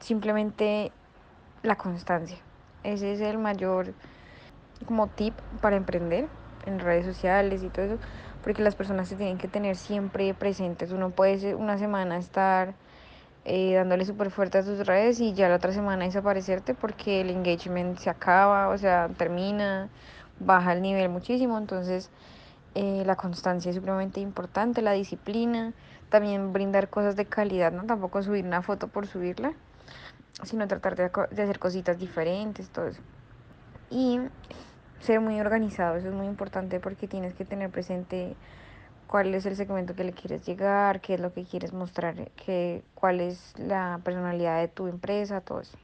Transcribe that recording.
simplemente la constancia. Ese es el mayor como tip para emprender en redes sociales y todo eso, porque las personas se tienen que tener siempre presentes. Uno puede una semana estar eh, dándole súper fuerte a tus redes y ya la otra semana desaparecerte porque el engagement se acaba, o sea, termina, baja el nivel muchísimo, entonces eh, la constancia es supremamente importante, la disciplina, también brindar cosas de calidad, ¿no? Tampoco subir una foto por subirla, sino tratar de, de hacer cositas diferentes, todo eso. Y ser muy organizado, eso es muy importante porque tienes que tener presente cuál es el segmento que le quieres llegar, qué es lo que quieres mostrar, qué, cuál es la personalidad de tu empresa, todo eso.